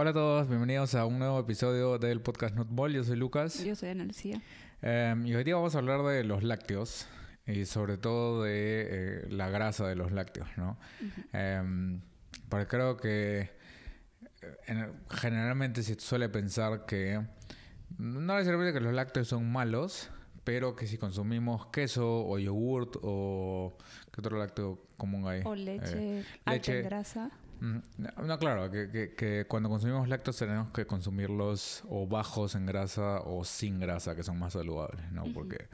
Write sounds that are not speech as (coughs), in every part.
Hola a todos, bienvenidos a un nuevo episodio del podcast Nutball. Yo soy Lucas. Yo soy Ana Lucía. Em, y hoy día vamos a hablar de los lácteos y sobre todo de eh, la grasa de los lácteos, ¿no? Em, porque creo que eh, generalmente se suele pensar que no necesariamente que los lácteos son malos, pero que si consumimos queso o yogurt o qué otro lácteo común hay o leche, eh, alta en grasa no, claro que, que, cuando consumimos lácteos tenemos que consumirlos o bajos en grasa o sin grasa que son más saludables no porque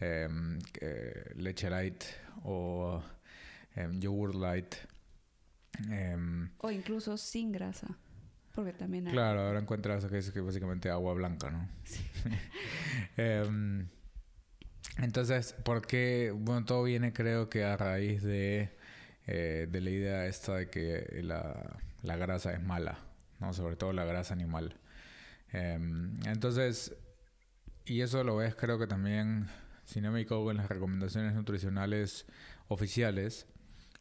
em, leche light o em, yogurt light em, o incluso sin grasa porque también hay... Claro, ahora encuentras que es básicamente agua blanca, ¿no? Sí. (laughs) Entonces, porque, bueno, todo viene creo que a raíz de, eh, de la idea esta de que la, la, grasa es mala, ¿no? Sobre todo la grasa animal. Em, entonces, y eso lo ves creo que también, si no me equivoco, en las recomendaciones nutricionales oficiales,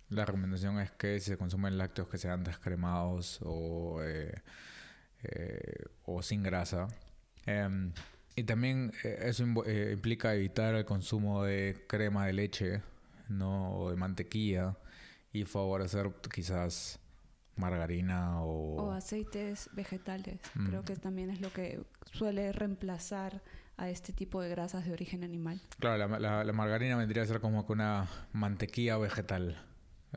la recomendación es que se consumen lácteos que sean descremados o, eh, eh, o sin grasa. Em, y también eh, eso eh, implica evitar el consumo de crema de leche, ¿no? O de mantequilla y favorecer quizás margarina o... O aceites vegetales. Mm. Creo que también es lo que suele reemplazar a este tipo de grasas de origen animal. Claro, la, margarina vendría a ser como que una mantequilla vegetal.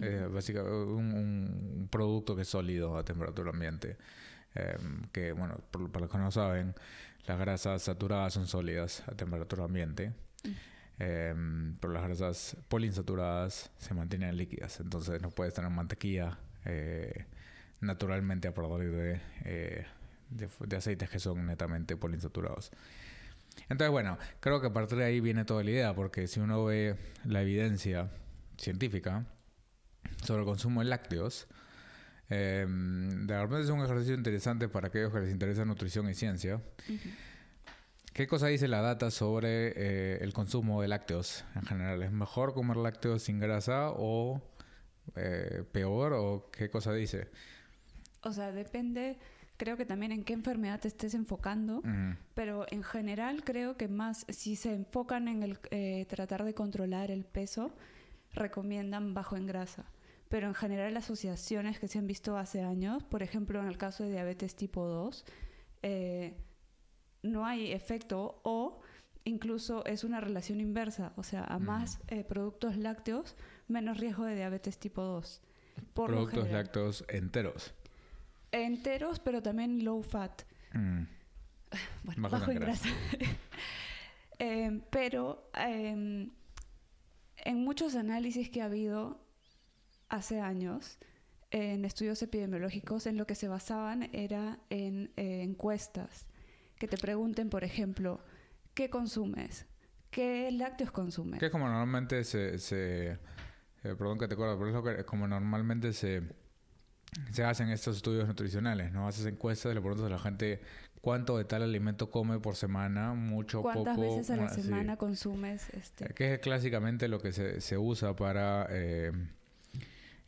Eh, básicamente un, producto que es sólido a temperatura ambiente. Em, que, bueno, para los que no saben, las grasas saturadas son sólidas a temperatura ambiente. Em, pero las grasas poliinsaturadas se mantienen líquidas. Entonces no puedes tener mantequilla eh, naturalmente a partir de, eh, de, aceites que son netamente poliinsaturados. Entonces, bueno, creo que a partir de ahí viene toda la idea, porque si uno ve la evidencia científica sobre el consumo de lácteos, eh, de repente es un ejercicio interesante para aquellos que les interesa nutrición y ciencia. ¿Qué cosa dice la data sobre eh, el consumo de lácteos en general? ¿Es mejor comer lácteos sin grasa o eh, peor? ¿O qué cosa dice? O sea, depende, creo que también en qué enfermedad te estés enfocando, pero en general creo que más, si se enfocan en el eh, tratar de controlar el peso, recomiendan bajo en grasa pero en general las asociaciones que se han visto hace años, por ejemplo en el caso de diabetes tipo 2, eh, no hay efecto o incluso es una relación inversa, o sea, a más eh, productos lácteos, menos riesgo de diabetes tipo 2. productos lácteos enteros. Enteros, pero también low fat. Mm. (sighs) Bueno, bajo, en grasa. (laughs) Eh, pero em, en muchos análisis que ha habido, hace años en estudios epidemiológicos en lo que se basaban era en eh, encuestas que te pregunten, por ejemplo, ¿qué consumes? ¿Qué lácteos consumes? Que es como normalmente se... se eh, perdón que te acuerdo, pero es lo que como normalmente se, se hacen estos estudios nutricionales, ¿no? Haces encuestas, le preguntas a la gente cuánto de tal alimento come por semana, mucho, ¿Cuántas poco. ¿Cuántas veces a la semana consumes? Este? Que es clásicamente lo que se, se usa para... Eh,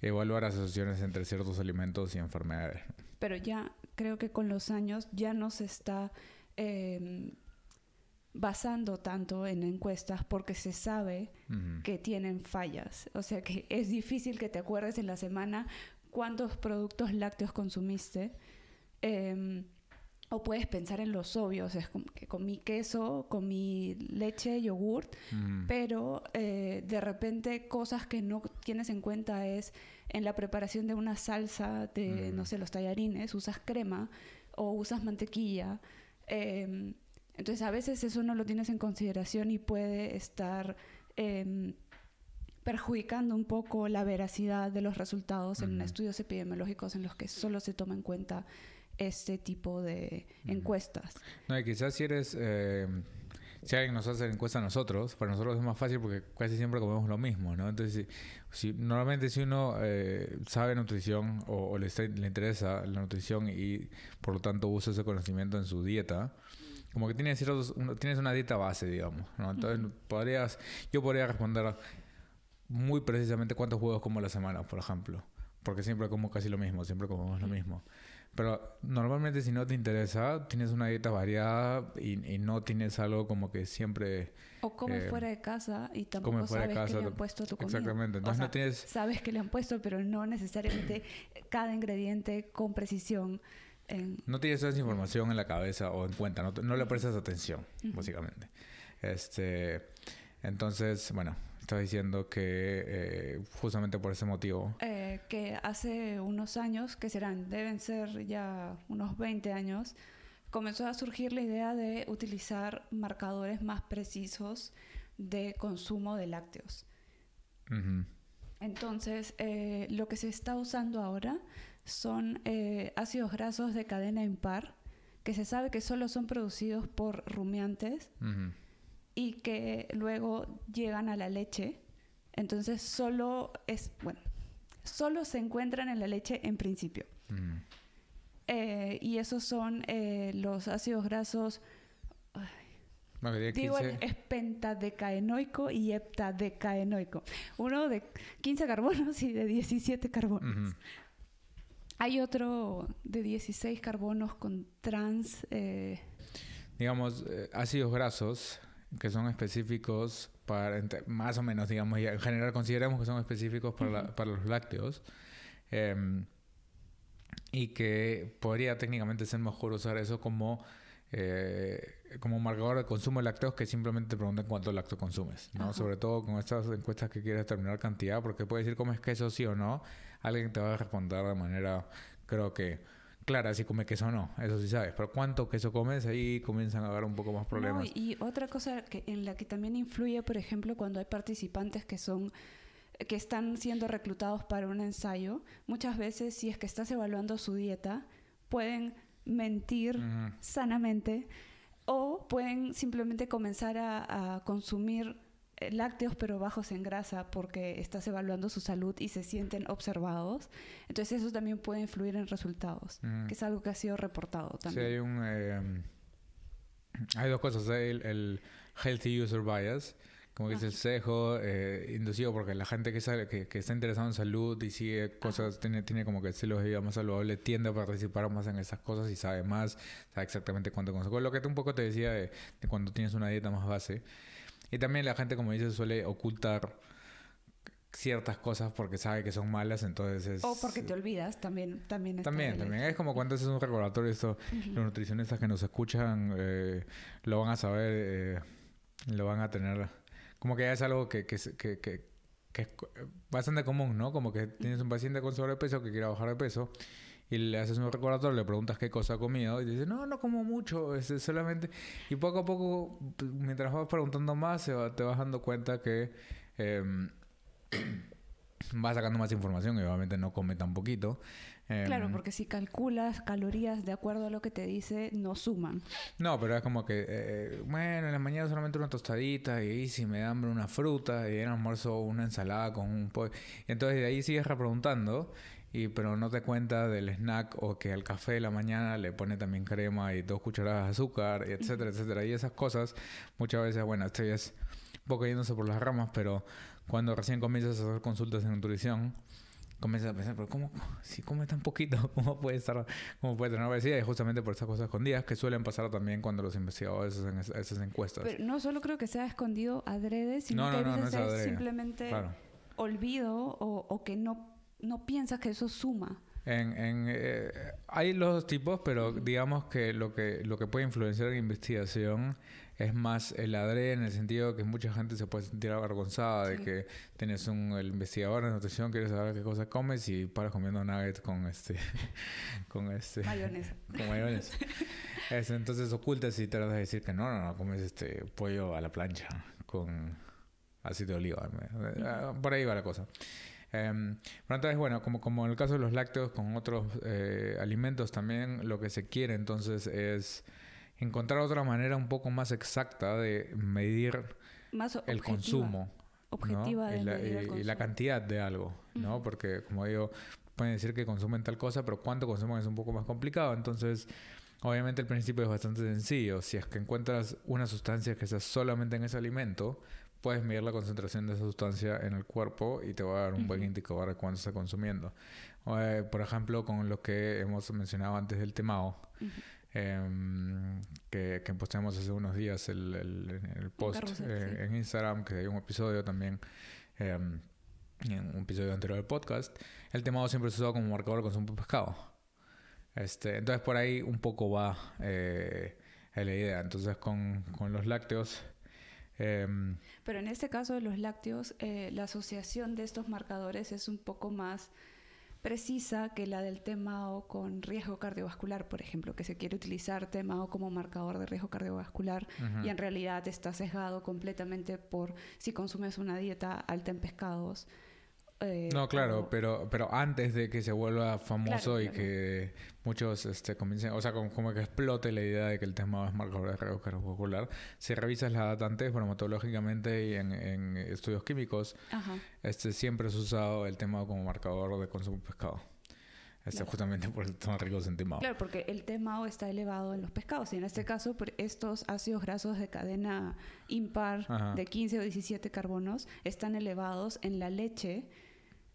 evaluar asociaciones entre ciertos alimentos y enfermedades. Pero ya creo que con los años ya no se está em, basando tanto en encuestas porque se sabe que tienen fallas. O sea que es difícil que te acuerdes en la semana cuántos productos lácteos consumiste. Em, o puedes pensar en los obvios, es como que comí queso, comí leche, yogurt, mm. pero eh, de repente cosas que no tienes en cuenta es en la preparación de una salsa de, mm. no sé, los tallarines, usas crema o usas mantequilla. Em, entonces a veces eso no lo tienes en consideración y puede estar em, perjudicando un poco la veracidad de los resultados en estudios epidemiológicos en los que solo se toma en cuenta este tipo de encuestas. No, y quizás si eres... Eh, si alguien nos hace encuesta a nosotros, para nosotros es más fácil porque casi siempre comemos lo mismo, ¿no? Entonces, si, normalmente si uno eh, sabe nutrición o, le, le, interesa la nutrición y por lo tanto usa ese conocimiento en su dieta, como que tienes, ciertos, tienes una dieta base, digamos, ¿no? Entonces, podrías, yo podría responder muy precisamente cuántos huevos como a la semana, por ejemplo, porque siempre como casi lo mismo, siempre comemos lo mismo. Pero normalmente si no te interesa, tienes una dieta variada y, no tienes algo como que siempre... O comes eh, fuera de casa y tampoco sabes que le han puesto tu comida. Exactamente. Entonces no tienes... Sabes que le han puesto, pero no necesariamente cada ingrediente con precisión. No tienes esa información en la cabeza o en cuenta, no, no le prestas atención, básicamente. Este, entonces, bueno, estaba diciendo que eh, justamente por ese motivo. Eh, que hace unos años, que serán, deben ser ya unos 20 años, comenzó a surgir la idea de utilizar marcadores más precisos de consumo de lácteos. Entonces, eh, lo que se está usando ahora son ácidos grasos de cadena impar, que se sabe que solo son producidos por rumiantes y que luego llegan a la leche. Entonces solo es, bueno, solo se encuentran en la leche en principio. Mm. Eh, y esos son eh, los ácidos grasos. digo, es pentadecaenoico y heptadecaenoico. Uno de 15 carbonos y de 17 carbonos. Hay otro de 16 carbonos con trans. Eh, Digamos, ácidos grasos que son específicos para, más o menos, digamos, y en general consideramos que son específicos para, para los lácteos. Em, y que podría técnicamente ser mejor usar eso como, eh, como marcador de consumo de lácteos que simplemente te pregunten cuánto lácteo consumes, ¿no? Sobre todo con estas encuestas que quieres determinar cantidad, porque puedes decir comes queso sí o no, alguien te va a responder de manera, creo que clara si come queso o no, eso sí sabes. Pero cuánto queso comes, ahí comienzan a haber un poco más problemas. y otra cosa que, en la que también influye, por ejemplo, cuando hay participantes que son que están siendo reclutados para un ensayo, muchas veces si es que estás evaluando su dieta, pueden mentir sanamente o pueden simplemente comenzar a consumir lácteos pero bajos en grasa porque estás evaluando su salud y se sienten observados. Entonces eso también puede influir en resultados, que es algo que ha sido reportado también. Sí, hay un... Eh, hay dos cosas. el, Healthy User Bias, como que es el cejo eh, inducido porque la gente que, sabe, que, está interesada en salud y sigue cosas, tiene, tiene como que estilos de vida más saludable, tiende a participar más en esas cosas y sabe más, sabe exactamente cuánto consume. Lo que un poco te decía de, de cuando tienes una dieta más base. Y también la gente, como dices, suele ocultar ciertas cosas porque sabe que son malas, entonces es... O porque te olvidas, también también También, también. Es como cuando haces un recordatorio, esto, los nutricionistas que nos escuchan eh, lo van a saber, eh, lo van a tener... Como que ya es algo que, que, que, que, que es bastante común, ¿no? Como que tienes un paciente con sobrepeso que quiere bajar de peso y le haces un recordatorio, le preguntas qué cosa ha comido y dice, no, no como mucho, es solamente... Y poco a poco, mientras vas preguntando más, te vas dando cuenta que eh, (clears throat) vas sacando más información y obviamente no come tan poquito. claro, em, porque si calculas calorías de acuerdo a lo que te dice, no suman. No, pero es como que, eh, bueno, en la mañana solamente una tostadita y si me da hambre una fruta y en el almuerzo una ensalada con un pollo. Entonces de ahí sigues repreguntando y pero no te cuenta del snack o que al café de la mañana le pone también crema y dos cucharadas de azúcar, etcétera, etcétera. Y esas cosas muchas veces, bueno, estoy es un poco yéndose por las ramas, pero cuando recién comienzas a hacer consultas en nutrición, comienzas a pensar, pero ¿cómo, si come tan poquito, (laughs) cómo puede estar, cómo puede tener obesidad? Y justamente por esas cosas escondidas que suelen pasar también cuando los investigadores hacen esas encuestas. Pero no solo creo que sea escondido adrede, sino que a veces es, simplemente olvido o, o que no no piensas que eso suma. En, en, eh, hay los tipos, pero digamos que lo que lo que puede influenciar en investigación es más el adrede en el sentido de que mucha gente se puede sentir avergonzada de que tienes un el investigador de nutrición quiere saber qué cosas comes y paras comiendo nuggets con este (laughs) con este mayonesa. (laughs) con mayonesa. Entonces ocultas y tratas de decir que no no no comes este pollo a la plancha con aceite de oliva por ahí va la cosa eh, pero entonces, bueno, como, como en el caso de los lácteos, con otros eh, alimentos también, lo que se quiere entonces es encontrar otra manera un poco más exacta de medir el consumo. Objetiva y, la, cantidad de algo, ¿no? Porque, como digo, pueden decir que consumen tal cosa, pero cuánto consumen es un poco más complicado. Entonces, obviamente el principio es bastante sencillo. Si es que encuentras una sustancia que está solamente en ese alimento, puedes medir la concentración de esa sustancia en el cuerpo y te va a dar un buen indicador de cuánto está consumiendo. Eh, por ejemplo, con lo que hemos mencionado antes del temao, em, que, que posteamos hace unos días el, el, post eh, en Instagram, que hay un episodio también, em, en un episodio anterior del podcast, el temao siempre se usa como marcador de consumo de pescado. Este, entonces por ahí un poco va eh, la idea. Entonces con, con los lácteos Em, Pero en este caso de los lácteos, eh, la asociación de estos marcadores es un poco más precisa que la del TMAO con riesgo cardiovascular, por ejemplo, que se quiere utilizar TMAO como marcador de riesgo cardiovascular y en realidad está sesgado completamente por si consumes una dieta alta en pescados eh, no, claro, pero, pero antes de que se vuelva famoso y que muchos este, comiencen, o sea, como, que explote la idea de que el tema es marcador de riesgo cardiovascular, si revisas la data antes, bromatológicamente y en, estudios químicos, este siempre se ha usado el tema como marcador de consumo de pescado. Este, Justamente por el tema ricos en TMAO. Claro, porque el TMAO está elevado en los pescados y en este caso estos ácidos grasos de cadena impar de 15 o 17 carbonos están elevados en la leche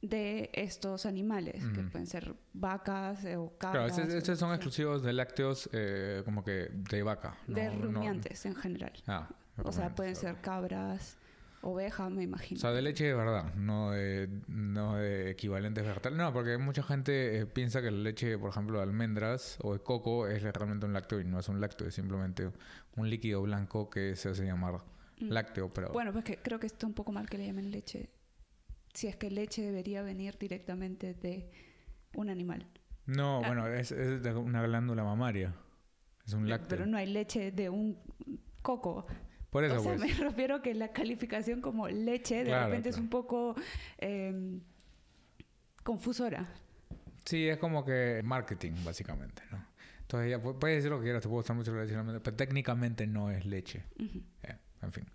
de estos animales, que pueden ser vacas eh, o cabras. Claro, estos son exclusivos de lácteos eh, como que de vaca. de rumiantes en general. Ah, o sea, pueden ser cabras, ovejas, me imagino. O sea, de leche de verdad, no de, no de equivalentes vegetales. No, porque mucha gente eh, piensa que la leche, por ejemplo, de almendras o de coco es realmente un lácteo y no es un lácteo, es simplemente un líquido blanco que se hace llamar mm. lácteo. Pero... Bueno, pues que creo que está un poco mal que le llamen leche si es que leche debería venir directamente de un animal. No, ah. bueno, es, de una glándula mamaria. Es un lácteo. Pero no hay leche de un coco. Por eso, o sea, pues. me (laughs) refiero que la calificación como leche de repente es un poco eh, confusora. Sí, es como que marketing, básicamente, ¿no? Entonces, ya puedes decir lo que quieras, te puedo gustar mucho la leche, pero técnicamente no es leche. Eh, en fin.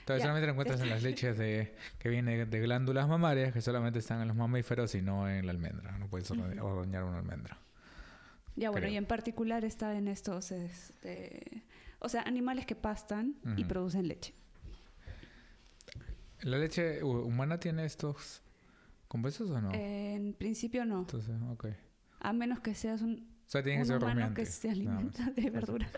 Entonces solamente lo encuentras en las leches de, que vienen de glándulas mamarias que solamente están en los mamíferos y no en la almendra. No puedes ordeñar una almendra. Ya bueno, y en particular está en estos, este, o sea, animales que pastan y producen leche. ¿La leche humana tiene estos compuestos o no? en principio no. Entonces, ok. A menos que seas un, o sea, tiene que ser humano que se alimenta de verdura.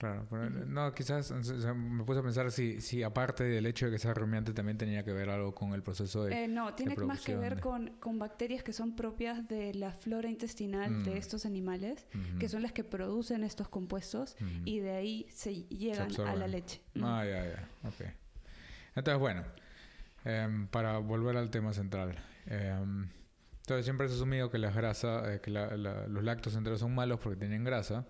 Claro, pero no, quizás me puse a pensar si, si aparte del hecho de que sea rumiante también tenía que ver algo con el proceso de... Eh, no, tiene más que ver con, con, bacterias que son propias de la flora intestinal de mm. estos animales, que son las que producen estos compuestos y de ahí se llegan a la leche. Ah, ya, ya, ok. Entonces, bueno, em, para volver al tema central. Em, entonces siempre se ha asumido que las grasas, eh, que los lácteos enteros son malos porque tienen grasa.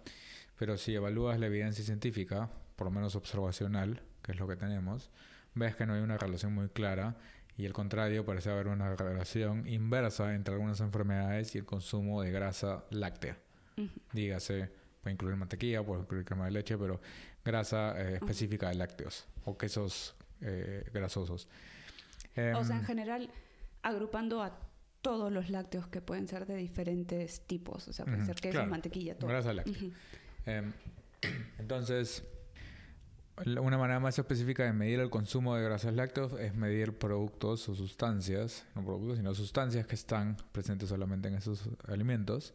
Pero si evalúas la evidencia científica, por lo menos observacional, que es lo que tenemos, ves que no hay una relación muy clara y al contrario parece haber una relación inversa entre algunas enfermedades y el consumo de grasa láctea. Dígase, puede incluir mantequilla, puede incluir crema de leche, pero grasa eh, específica de lácteos o quesos eh, grasosos. o sea, en general, agrupando a todos los lácteos que pueden ser de diferentes tipos, o sea, puede ser queso, mantequilla, todo. Grasa láctea. Em, (clears throat) entonces, una manera más específica de medir el consumo de grasas lácteos es medir productos o sustancias, no productos, sino sustancias que están presentes solamente en esos alimentos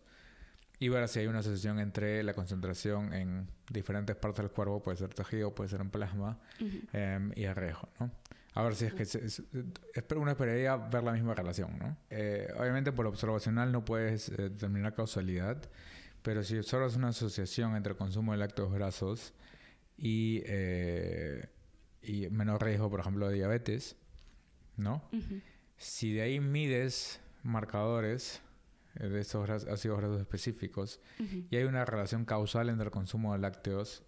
y ver si hay una asociación entre la concentración en diferentes partes del cuerpo, puede ser tejido, puede ser en plasma, em, y riesgo, ¿no? A ver si es que se, uno esperaría ver la misma relación, ¿no? Eh, obviamente por observacional no puedes eh, determinar causalidad, pero si observas una asociación entre el consumo de lácteos grasos y, eh, y menor riesgo, por ejemplo, de diabetes, ¿no? Si de ahí mides marcadores eh, de esos ácidos grasos específicos y hay una relación causal entre el consumo de lácteos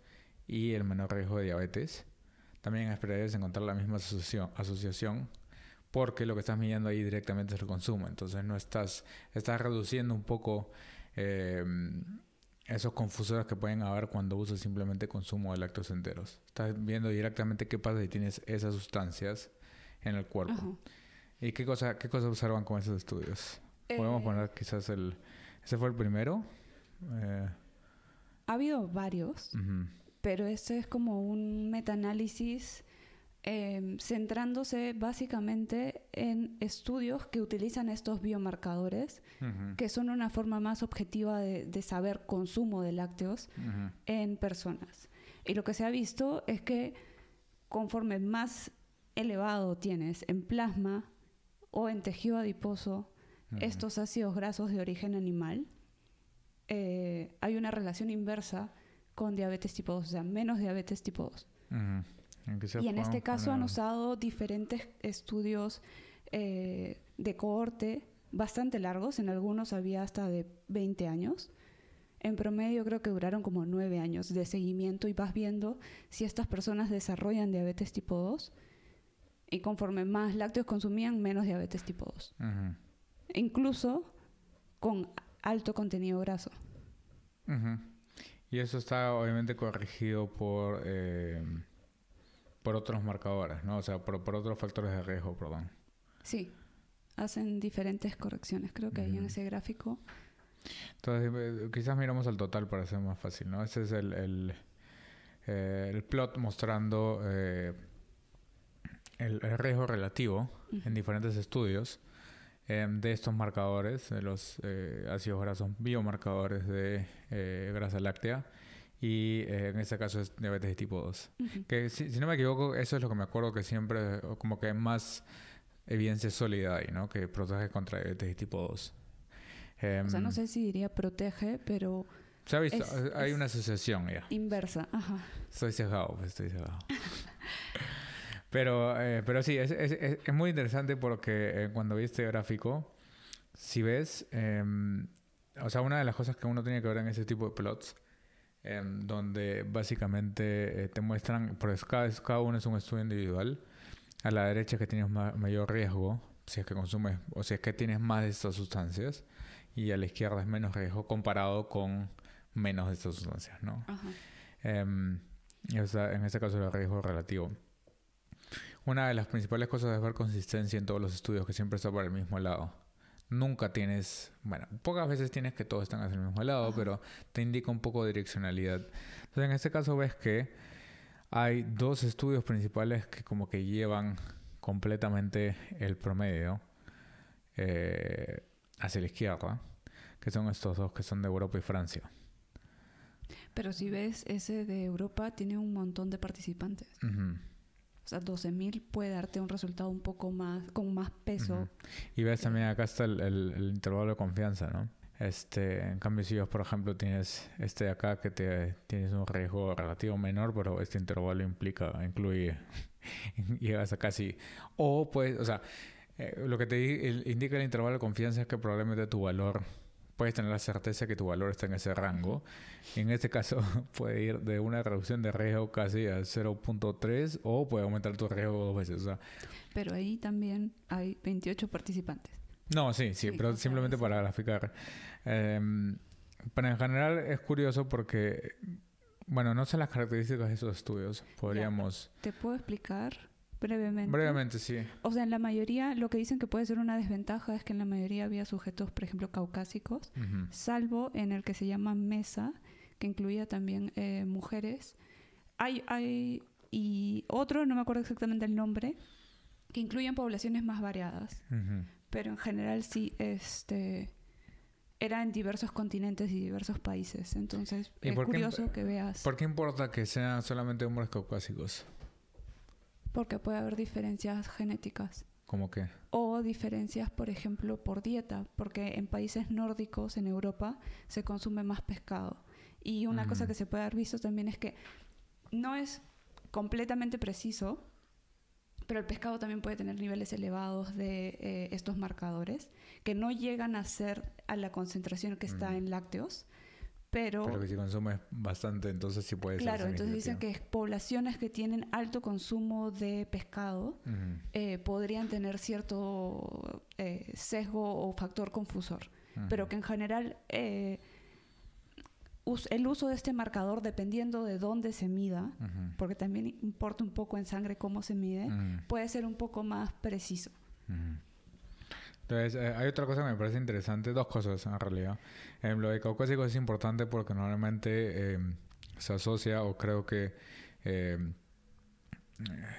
y el menor riesgo de diabetes, también esperarías encontrar la misma asociación, asociación porque lo que estás midiendo ahí directamente es el consumo. Entonces no estás, estás reduciendo un poco eh, esos confusores que pueden haber cuando usas simplemente consumo de lácteos enteros. Estás viendo directamente qué pasa si tienes esas sustancias en el cuerpo. ¿Y qué cosa, qué cosa observan con esos estudios? Podemos eh, poner quizás el... ¿Ese fue el primero? Eh, ha habido varios, pero este es como un metaanálisis em, centrándose básicamente en estudios que utilizan estos biomarcadores, que son una forma más objetiva de, saber consumo de lácteos en personas. Y lo que se ha visto es que conforme más elevado tienes en plasma o en tejido adiposo estos ácidos grasos de origen animal, eh, hay una relación inversa con diabetes tipo 2, o sea, menos diabetes tipo 2. Y en este caso han usado diferentes estudios eh, de cohorte bastante largos, en algunos había hasta de 20 años. En promedio creo que duraron como 9 años de seguimiento y vas viendo si estas personas desarrollan diabetes tipo 2 y conforme más lácteos consumían, menos diabetes tipo 2. Incluso con alto contenido graso. Y eso está obviamente corregido por, eh, por otros marcadores, ¿no? O sea, por, por, otros factores de riesgo, perdón. Sí, hacen diferentes correcciones, creo que hay en ese gráfico. Entonces, eh, quizás miramos al total para ser más fácil, ¿no? Ese es el, el, eh, el plot mostrando el, el, riesgo relativo en diferentes estudios Em, de estos marcadores, de los eh, ácidos grasos biomarcadores de eh, grasa láctea. Y eh, en este caso es diabetes de tipo 2. Que si, no me equivoco, eso es lo que me acuerdo que siempre, como que más evidencia sólida hay, ¿no? Que protege contra diabetes de tipo 2. o sea, no em, sé si diría protege, pero... Se ha visto, hay una asociación ya. Inversa, ajá. Estoy cegado, pues estoy cegado. (laughs) Pero, eh, pero sí, es, es, es, muy interesante porque eh, cuando vi este gráfico, si ves, em, o sea, una de las cosas que uno tiene que ver en ese tipo de plots, em, donde básicamente eh, te muestran, porque cada, cada uno es un estudio individual, a la derecha que tienes mayor riesgo, si es que consumes, o si es que tienes más de estas sustancias, y a la izquierda es menos riesgo comparado con menos de estas sustancias, ¿no? Em, en este caso el riesgo relativo. Una de las principales cosas es ver consistencia en todos los estudios, que siempre está por el mismo lado. Nunca tienes, bueno, pocas veces tienes que todos están hacia el mismo lado, pero te indica un poco de direccionalidad. Entonces, en este caso ves que hay dos estudios principales que como que llevan completamente el promedio eh, hacia la izquierda, que son estos dos que son de Europa y Francia. Pero si ves, ese de Europa tiene un montón de participantes. O sea, 12.000 puede darte un resultado un poco más, con más peso. Y ves también acá está el, intervalo de confianza, ¿no? Este, en cambio, si vos, por ejemplo, tienes este de acá que te, tienes un riesgo relativo menor, pero este intervalo implica, incluye, (laughs) llegas a casi, o pues, o sea, eh, lo que te indica el intervalo de confianza es que probablemente tu valor puedes tener la certeza que tu valor está en ese rango. En este caso (laughs) puede ir de una reducción de riesgo casi a 0.3 o puede aumentar tu riesgo dos veces. pero ahí también hay 28 participantes. No, sí, sí, pero simplemente para graficar. Em, pero en general es curioso porque, bueno, no sé las características de esos estudios. Podríamos... ¿Te puedo explicar? Brevemente. Brevemente, sí. O sea, en la mayoría, lo que dicen que puede ser una desventaja es que en la mayoría había sujetos, por ejemplo, caucásicos, salvo en el que se llama MESA, que incluía también eh, mujeres. Hay, hay, y otro, no me acuerdo exactamente el nombre, que incluyen poblaciones más variadas. Pero en general sí, este era en diversos continentes y diversos países. Entonces, es curioso que veas. ¿Por qué importa que sean solamente hombres caucásicos? Porque puede haber diferencias genéticas. ¿Cómo qué? O diferencias, por ejemplo, por dieta, porque en países nórdicos, en Europa, se consume más pescado. Y una cosa que se puede haber visto también es que no es completamente preciso, pero el pescado también puede tener niveles elevados de eh, estos marcadores, que no llegan a ser a la concentración que está en lácteos, pero, que si consumes bastante, entonces sí puede claro, ser. Claro, entonces dicen que poblaciones que tienen alto consumo de pescado eh, podrían tener cierto eh, sesgo o factor confusor, pero que en general eh, el uso de este marcador, dependiendo de dónde se mida, porque también importa un poco en sangre cómo se mide, puede ser un poco más preciso. Entonces, eh, hay otra cosa que me parece interesante, dos cosas en realidad. Eh, lo de caucásico es importante porque normalmente em, se asocia, o creo que em,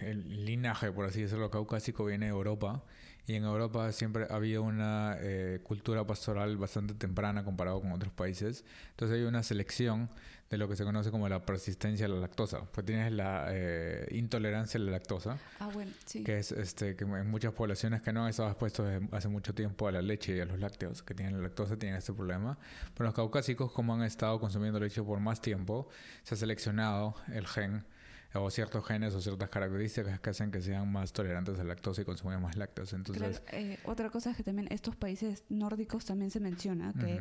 el linaje, por así decirlo, caucásico viene de Europa y en Europa siempre ha habido una eh, cultura pastoral bastante temprana comparado con otros países. Entonces hay una selección de lo que se conoce como la persistencia a la lactosa. Pues tienes la eh, intolerancia a la lactosa, ah, bueno, sí. que es este, que en muchas poblaciones que no han estado expuestos hace mucho tiempo a la leche y a los lácteos, que tienen la lactosa, tienen este problema. Pero los caucásicos, como han estado consumiendo leche por más tiempo, se ha seleccionado el gen o ciertos genes o ciertas características que hacen que sean más tolerantes a la lactosa y consumen más lácteos. Entonces, eh, otra cosa es que también estos países nórdicos también se menciona que,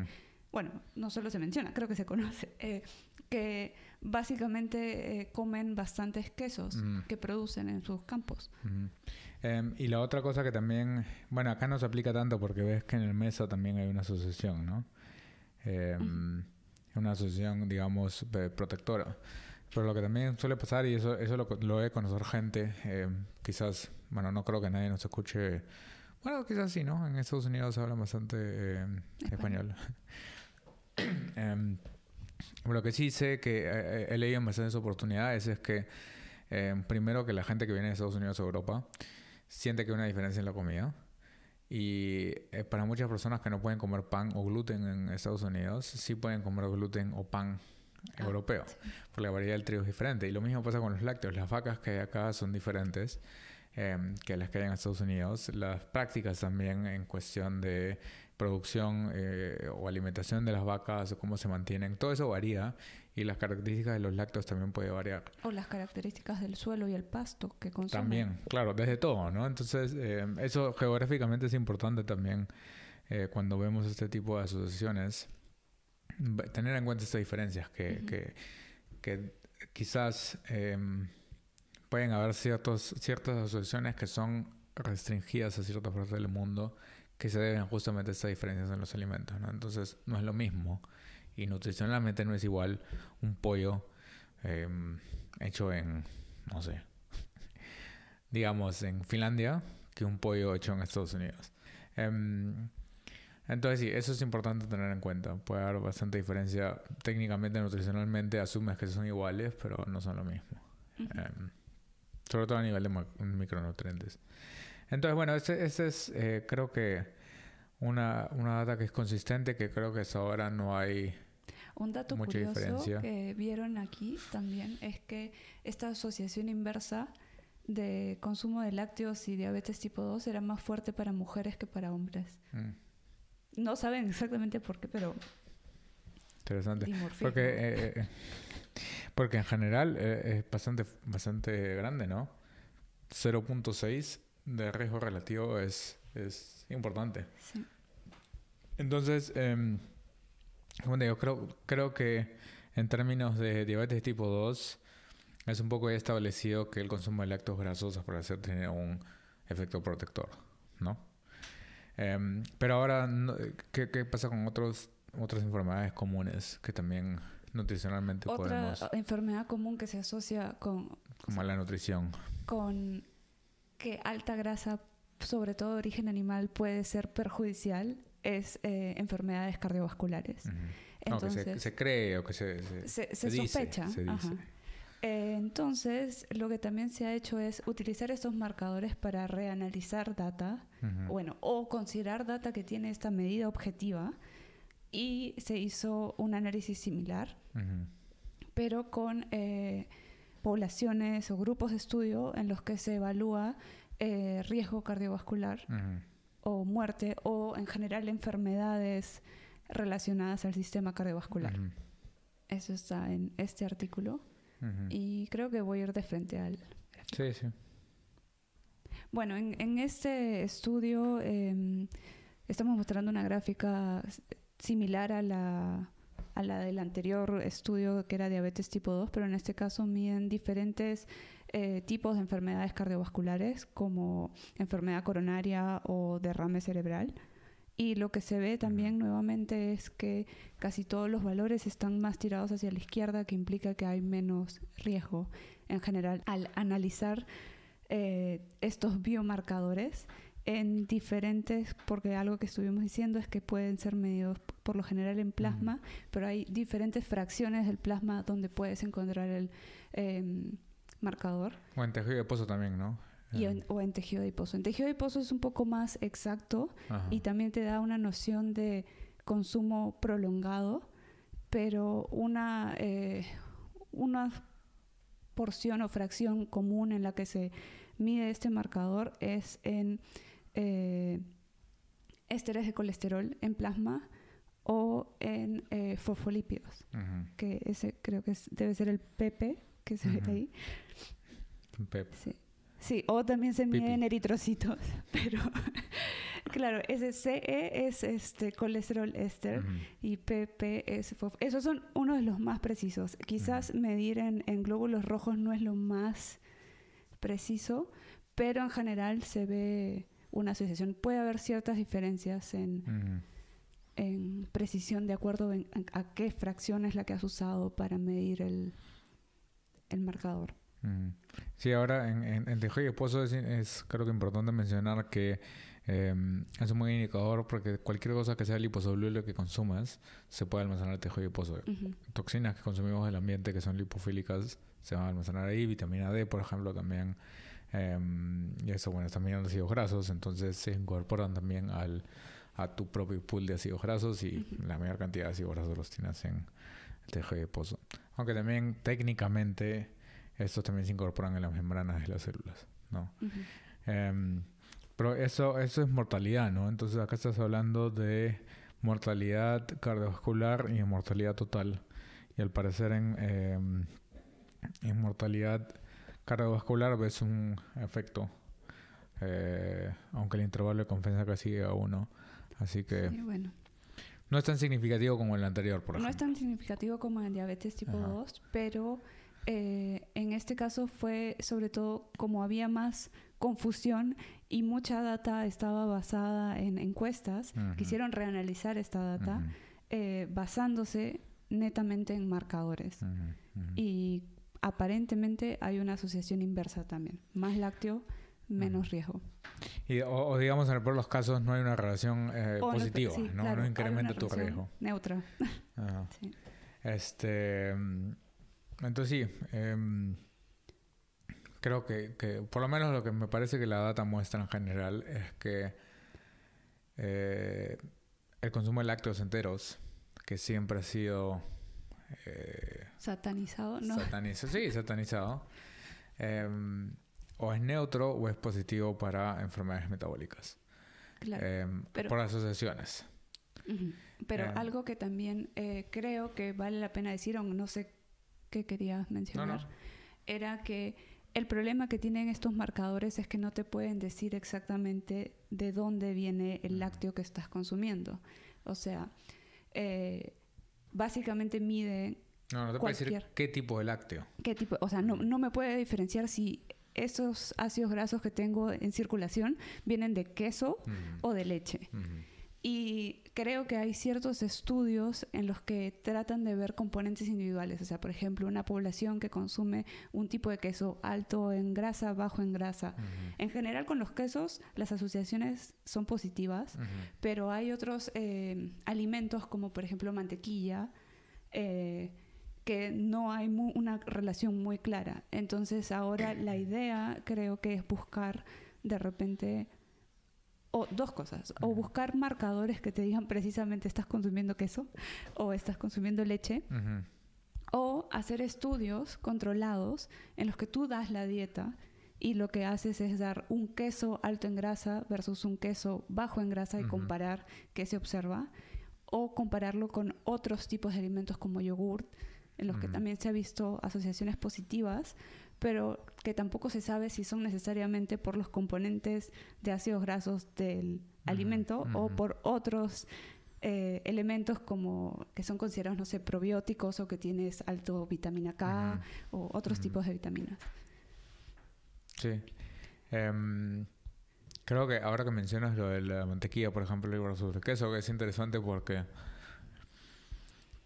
bueno, no solo se menciona, creo que se conoce, eh, que básicamente eh, comen bastantes quesos que producen en sus campos. Em, y la otra cosa que también, bueno, acá no se aplica tanto porque ves que en el MESA también hay una asociación, ¿no? Em, una asociación, digamos, protectora. Pero lo que también suele pasar, y eso, eso lo, lo he conocer gente, eh, quizás, bueno, no creo que nadie nos escuche, bueno, quizás sí, ¿no? En Estados Unidos hablan bastante eh, español. eh, (coughs) lo que sí sé que eh, he leído en bastantes oportunidades es que, primero, que la gente que viene de Estados Unidos a Europa siente que hay una diferencia en la comida. Y para muchas personas que no pueden comer pan o gluten en Estados Unidos, sí pueden comer gluten o pan europeo, porque la variedad del trigo es diferente. Y lo mismo pasa con los lácteos. Las vacas que hay acá son diferentes em, que las que hay en Estados Unidos. Las prácticas también en cuestión de producción eh, o alimentación de las vacas, o cómo se mantienen, todo eso varía y las características de los lácteos también puede variar. O las características del suelo y el pasto que consumen. También, claro, desde todo, ¿no? Entonces, em, eso geográficamente es importante también eh, cuando vemos este tipo de asociaciones tener en cuenta estas diferencias que, que, quizás em, pueden haber ciertos, ciertas asociaciones que son restringidas a ciertas partes del mundo que se deben justamente a estas diferencias en los alimentos. ¿no? Entonces no es lo mismo y nutricionalmente no es igual un pollo em, hecho en, no sé, (laughs) digamos en Finlandia que un pollo hecho en Estados Unidos. Em, entonces sí, eso es importante tener en cuenta. Puede haber bastante diferencia. Técnicamente, nutricionalmente, asumes que son iguales, pero no son lo mismo. Em, sobre todo a nivel de micronutrientes. Entonces, bueno, ese, es, eh, creo que, una, una data que es consistente, que creo que hasta ahora no hay un dato mucha curioso diferencia. que vieron aquí también es que esta asociación inversa de consumo de lácteos y diabetes tipo 2 era más fuerte para mujeres que para hombres. Mm. No saben exactamente por qué, pero... Interesante. Porque, eh, eh, porque en general eh, es bastante, bastante grande, ¿no? 0.6 de riesgo relativo es, es importante. Sí. Entonces, eh, bueno, yo creo, creo que en términos de diabetes tipo 2, es un poco establecido que el consumo de lácteos grasosos para hacer tiene un efecto protector, ¿no? Em, pero ahora, ¿qué, ¿qué, pasa con otros, otras enfermedades comunes que también nutricionalmente podemos... Otra enfermedad común que se asocia con... Como la nutrición. Con que alta grasa, sobre todo de origen animal, puede ser perjudicial es eh, enfermedades cardiovasculares. Entonces, que se, cree o que se, se, se, sospecha. se dice. Eh, entonces, lo que también se ha hecho es utilizar estos marcadores para reanalizar data, bueno, o considerar data que tiene esta medida objetiva y se hizo un análisis similar, pero con eh, poblaciones o grupos de estudio en los que se evalúa eh, riesgo cardiovascular o muerte o en general enfermedades relacionadas al sistema cardiovascular. Eso está en este artículo. Y creo que voy a ir de frente al... Sí, sí. Bueno, en, este estudio em, estamos mostrando una gráfica similar a la, a la del anterior estudio que era diabetes tipo 2, pero en este caso miden diferentes eh, tipos de enfermedades cardiovasculares como enfermedad coronaria o derrame cerebral. Y lo que se ve también nuevamente es que casi todos los valores están más tirados hacia la izquierda, que implica que hay menos riesgo en general. Al analizar eh, estos biomarcadores en diferentes, porque algo que estuvimos diciendo es que pueden ser medidos por lo general en plasma, pero hay diferentes fracciones del plasma donde puedes encontrar el, em, marcador. O en tejido de pozo también, ¿no? Y o en tejido de pozo. En tejido de pozo es un poco más exacto y también te da una noción de consumo prolongado, pero una, eh, una porción o fracción común en la que se mide este marcador es en eh, ésteres de colesterol en plasma o en eh, fosfolípidos, que ese creo que debe ser el PP que se ve ahí. Sí. Sí. o también se mide en eritrocitos, (laughs) pero claro, ese CE es este colesterol éster y PP es esos son uno de los más precisos. Quizás medir en, en glóbulos rojos no es lo más preciso, pero en general se ve una asociación. Puede haber ciertas diferencias en, en precisión de acuerdo a qué fracción es la que has usado para medir el, el marcador. Sí, ahora en, en, en tejido esposo es, es, creo que importante mencionar que em, es un buen indicador porque cualquier cosa que sea liposoluble que consumas se puede almacenar en tejido adiposo. Toxinas que consumimos del ambiente que son lipofílicas se van a almacenar ahí, vitamina D, por ejemplo, también Em, y eso, bueno, también ácidos grasos, entonces se incorporan también al, a tu propio pool de ácidos grasos y la mayor cantidad de ácidos grasos los tienes en el tejido de pozo. Aunque también técnicamente estos también se incorporan en las membranas de las células, ¿no? Em, pero eso, eso es mortalidad, ¿no? Entonces acá estás hablando de mortalidad cardiovascular y mortalidad total. Y al parecer en, em, en mortalidad cardiovascular ves un efecto, eh, aunque el intervalo de confianza casi llega a uno. Así que no es tan significativo como el anterior, por ejemplo. No es tan significativo como el diabetes tipo 2, pero eh, en este caso fue sobre todo como había más confusión y mucha data estaba basada en encuestas, quisieron reanalizar esta data eh, basándose netamente en marcadores. Y aparentemente hay una asociación inversa también. Más lácteo, menos riesgo. Y, o, digamos, en los casos no hay una relación eh, positiva, no, no, incrementa tu riesgo. Neutra. (laughs) Este, entonces sí, em, creo que, que, por lo menos lo que me parece que la data muestra en general es que eh, el consumo de lácteos enteros, que siempre ha sido eh, satanizado, ¿no? sí, satanizado. Em, o es neutro o es positivo para enfermedades metabólicas. Claro. Em, por asociaciones. Pero algo que también eh, creo que vale la pena decir, aunque no sé qué querías mencionar, era que el problema que tienen estos marcadores es que no te pueden decir exactamente de dónde viene el lácteo que estás consumiendo. O sea, eh, básicamente mide no, no te puede decir qué tipo de lácteo. ¿Qué tipo? O sea, no, no me puede diferenciar si esos ácidos grasos que tengo en circulación vienen de queso o de leche. Y creo que hay ciertos estudios en los que tratan de ver componentes individuales. O sea, por ejemplo, una población que consume un tipo de queso alto en grasa, bajo en grasa. En general, con los quesos, las asociaciones son positivas, pero hay otros eh, alimentos como, por ejemplo, mantequilla. Eh, que no hay una relación muy clara. Entonces ahora la idea creo que es buscar de repente o dos cosas, o buscar marcadores que te digan precisamente estás consumiendo queso o estás consumiendo leche, o hacer estudios controlados en los que tú das la dieta y lo que haces es dar un queso alto en grasa versus un queso bajo en grasa y comparar qué se observa, o compararlo con otros tipos de alimentos como yogurt, en los que también se ha visto asociaciones positivas, pero que tampoco se sabe si son necesariamente por los componentes de ácidos grasos del alimento o por otros eh, elementos como que son considerados, no sé, probióticos o que tienes alto vitamina K o otros tipos de vitaminas. Sí. Em, creo que ahora que mencionas lo de la mantequilla, por ejemplo, el sobre queso, que es interesante porque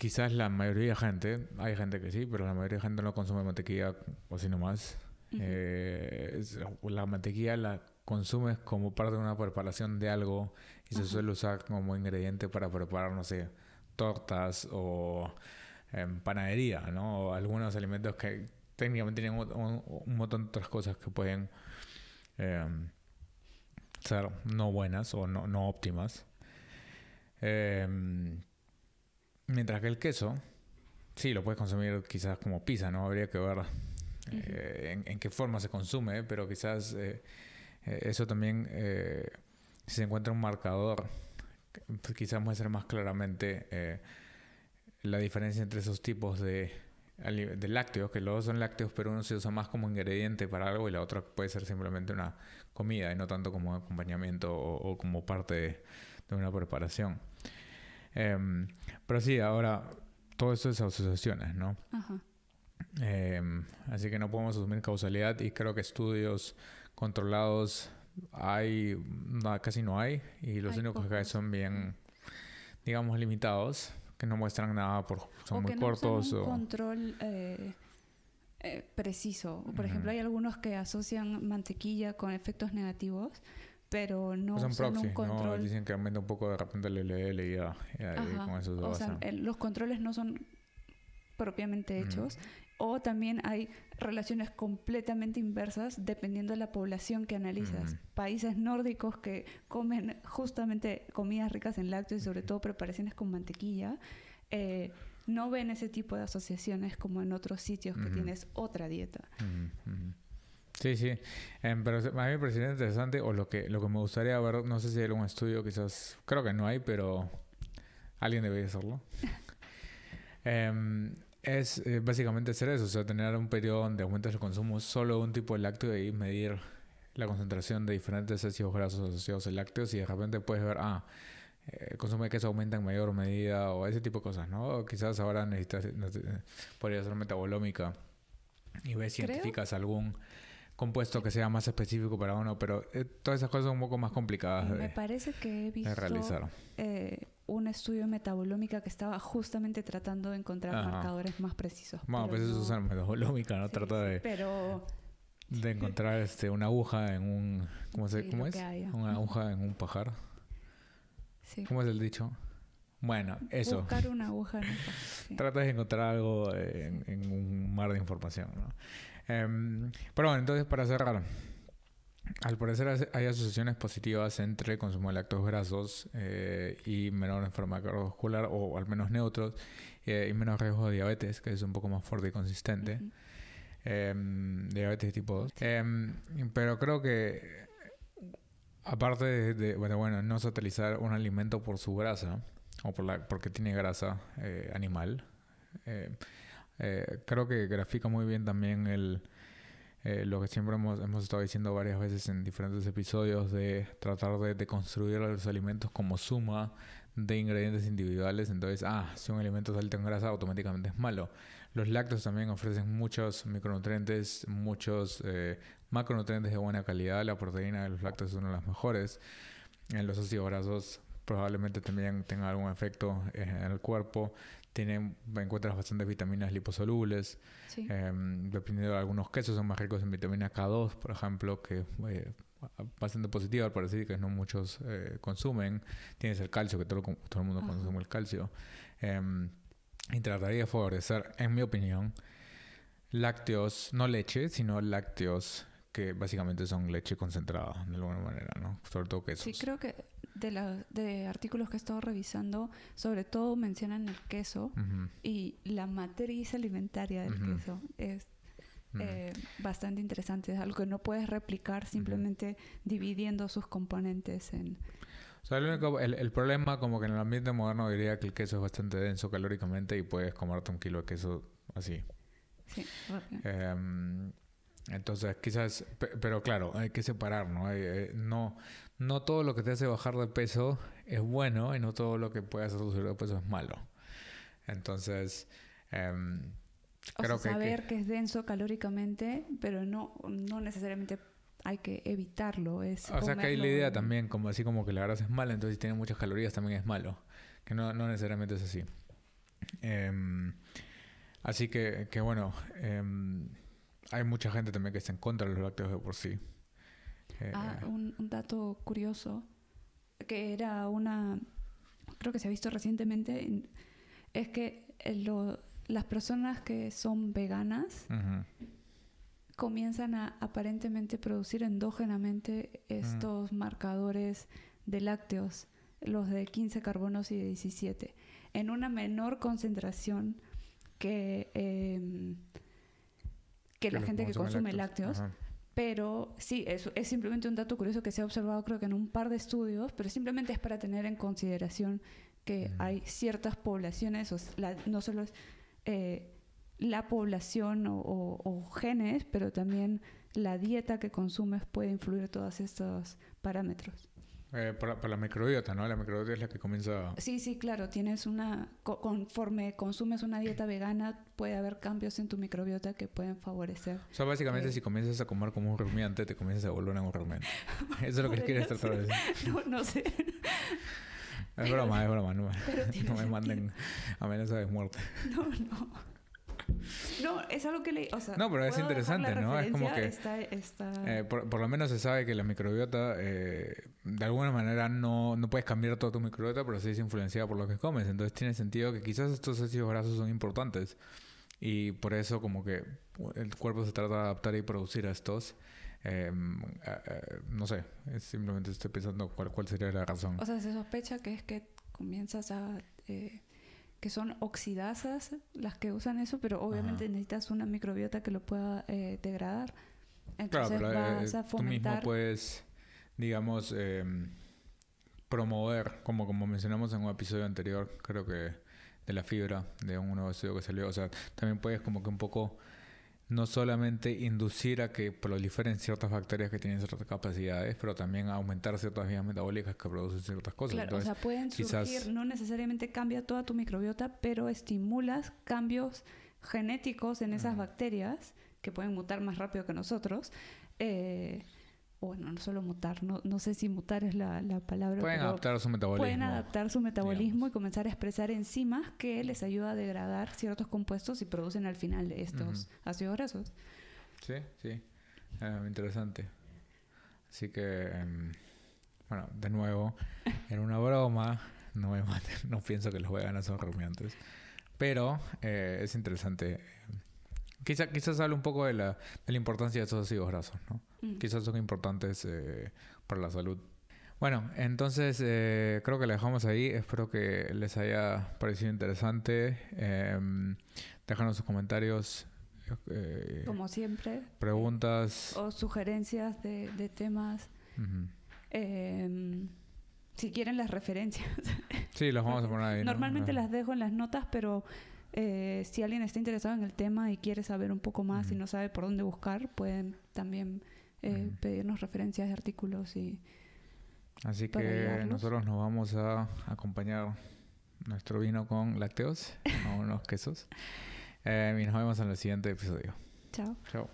quizás la mayoría de gente, hay gente que sí, pero la mayoría de gente no consume mantequilla o si no más. Eh, la mantequilla la consumes como parte de una preparación de algo y se suele usar como ingrediente para preparar, no sé, tortas o en panadería, ¿no? O algunos alimentos que técnicamente tienen un, montón de otras cosas que pueden em, ser no buenas o no, no óptimas. Em, mientras que el queso, sí, lo puedes consumir quizás como pizza, ¿no? Habría que ver eh, en, qué forma se consume, pero quizás eh, eh, eso también, si se encuentra un marcador, pues quizás muestre más claramente la diferencia entre esos tipos de, de lácteos, que los dos son lácteos, pero uno se usa más como ingrediente para algo y la otra puede ser simplemente una comida y no tanto como acompañamiento o, como parte de, una preparación. Em, pero sí, ahora todo esto es asociaciones, ¿no? Ajá. Em, así que no podemos asumir causalidad y creo que estudios controlados hay, casi no hay y los únicos que hay son bien, digamos, limitados, que no muestran nada, por, son muy cortos. o control eh, eh, preciso. Por ejemplo, hay algunos que asocian mantequilla con efectos negativos, pero no son proxy, un control. ¿no? Dicen que aumenta un poco de repente el LL y ya, con eso se o sea, los controles no son propiamente hechos o también hay relaciones completamente inversas dependiendo de la población que analizas. Países nórdicos que comen justamente comidas ricas en lácteos y sobre todo preparaciones con mantequilla, eh, no ven ese tipo de asociaciones como en otros sitios que tienes otra dieta. Sí, sí. Em, pero a mí me parece interesante, o lo que, lo que me gustaría ver, no sé si hay algún estudio, quizás, creo que no hay, pero alguien debería hacerlo. (laughs) eh, es eh, básicamente hacer eso, o sea, tener un periodo donde aumentas el consumo solo de un tipo de lácteo y medir la concentración de diferentes ácidos grasos asociados a lácteos y de repente puedes ver, ah, eh, el consumo de queso aumenta en mayor medida o ese tipo de cosas, ¿no? O quizás ahora necesitas, podría ser metabolómica y ves si identificas algún compuesto que sea más específico para uno, pero eh, todas esas cosas son un poco más complicadas Me parece que he visto realizar un estudio metabolómica que estaba justamente tratando de encontrar marcadores más precisos. Bueno, pues eso es una metabolómica, ¿no? Trata de... (laughs) Pero... De encontrar este, una aguja en un... ¿Cómo, se, ¿cómo es? Una aguja en un pajar. Sí. ¿Cómo es el dicho? Bueno, eso. Buscar una aguja en un pajar. (laughs) Tratas de encontrar algo en, un mar de información, ¿no? Em, pero bueno, entonces para cerrar... Al parecer hay asociaciones positivas entre consumo de lácteos grasos eh, y menor enfermedad cardiovascular o al menos neutros eh, y menos riesgo de diabetes, que es un poco más fuerte y consistente. Em, diabetes de tipo 2. Em, pero creo que aparte de, bueno, bueno, no satelizar un alimento por su grasa o por la, porque tiene grasa eh, creo que grafica muy bien también el eh, lo que siempre hemos, hemos, estado diciendo varias veces en diferentes episodios de tratar de, construir los alimentos como suma de ingredientes individuales. Entonces, ah, si un alimento es alto en grasa, automáticamente es malo. Los lácteos también ofrecen muchos micronutrientes, muchos eh, macronutrientes de buena calidad. La proteína de los lácteos es una de las mejores. En los ácidos grasos probablemente también tenga algún efecto en el cuerpo tienen, encuentras bastantes vitaminas liposolubles. Em, dependiendo de algunos quesos, son más ricos en vitamina K2, por ejemplo, que eh, bastante positiva al parecer que no muchos eh, consumen. Tienes el calcio, que todo, todo el mundo consume el calcio. Em, y trataría de favorecer, en mi opinión, lácteos, no leche, sino lácteos que básicamente son leche concentrada de alguna manera, ¿no? Sobre todo quesos. Sí, creo que de, la, de artículos que he estado revisando, sobre todo mencionan el queso y la matriz alimentaria del queso. Es eh, bastante interesante. Es algo que no puedes replicar simplemente dividiendo sus componentes en... O sea, el, el, problema, como que en el ambiente moderno diría que el queso es bastante denso calóricamente y puedes comerte un kilo de queso así. Sí, em, entonces, quizás, pero claro, hay que separar, ¿no? Eh, no, no todo lo que te hace bajar de peso es bueno y no todo lo que puede hacer reducir de peso es malo. Entonces, em, creo que saber que, es denso calóricamente, pero no, no necesariamente hay que evitarlo. Es o sea que hay la idea también, como así como que la grasa es mala, entonces si tiene muchas calorías también es malo. Que no, no necesariamente es así. Em, así que, que bueno, em, hay mucha gente también que está en contra de los lácteos de por sí. Ah, eh, un, dato curioso, que era una, creo que se ha visto recientemente, es que las personas que son veganas comienzan a aparentemente producir endógenamente estos marcadores de lácteos, los de 15 carbonos y de 17, en una menor concentración que, em, que, la gente que consume lácteos. Pero sí, es, es simplemente un dato curioso que se ha observado creo que en un par de estudios, pero simplemente es para tener en consideración que hay ciertas poblaciones, o no solo es eh, la población o, genes, pero también la dieta que consumes puede influir todos estos parámetros. Eh, por, la, microbiota, ¿no? La microbiota es la que comienza... Sí, sí, claro. Tienes una... conforme consumes una dieta vegana, puede haber cambios en tu microbiota que pueden favorecer. O sea, básicamente eh, si comienzas a comer como un rumiante, te comienzas a volver a un rumiante. (laughs) Eso es lo que quieres tratar de decir. (laughs) No, no sé. Es broma, es broma. No, (laughs) no me manden amenaza de muerte. No, no. No, es algo que le... O sea, no, pero es interesante, ¿no? Es como que... Eh, por, lo menos se sabe que la microbiota, eh, de alguna manera, no, no puedes cambiar toda tu microbiota, pero sí es influenciada por lo que comes. Entonces tiene sentido que quizás estos ácidos grasos son importantes. Y por eso como que el cuerpo se trata de adaptar y producir a estos. Em, no sé, simplemente estoy pensando cuál, cuál sería la razón. O sea, se sospecha que es que comienzas a... Eh, que son oxidasas las que usan eso, pero obviamente necesitas una microbiota que lo pueda eh, degradar. Entonces claro, pero, vas eh, a fomentar... Tú mismo puedes, digamos, em, promover, como, como mencionamos en un episodio anterior, creo que de la fibra, de un nuevo estudio que salió. O sea, también puedes como que un poco no solamente inducir a que proliferen ciertas bacterias que tienen ciertas capacidades, pero también aumentar ciertas vías metabólicas que producen ciertas cosas. Claro, o sea, pueden surgir, no necesariamente cambia toda tu microbiota, pero estimulas cambios genéticos en esas bacterias que pueden mutar más rápido que nosotros. Eh, bueno, no solo mutar, no, no sé si mutar es la, la palabra. Pueden adaptar su metabolismo. Pueden adaptar su metabolismo y comenzar a expresar enzimas que les ayuda a degradar ciertos compuestos y producen al final estos ácidos grasos. Sí, sí. Ah, interesante. Así que, em, bueno, de nuevo, en una broma, no me (laughs) no pienso que los veganos son rumiantes. Pero eh, es interesante Quizá, quizás hable un poco de la, de la importancia de esos ácidos grasos, ¿no? Mm. Quizás son importantes eh, para la salud. Bueno, entonces eh, creo que la dejamos ahí. Espero que les haya parecido interesante. Eh, déjanos sus comentarios. Eh, Como siempre. Preguntas. O sugerencias de, de temas. Em, si quieren las referencias. (laughs) Sí, las vamos a poner ahí. Normalmente las dejo en las notas, pero eh, si alguien está interesado en el tema y quiere saber un poco más y no sabe por dónde buscar, pueden también eh, mm. pedirnos referencias de artículos y... Así que guiarnos. nosotros nos vamos a acompañar nuestro vino con lácteos (laughs) o unos quesos. Eh, y nos vemos en el siguiente episodio. Chao. Chao.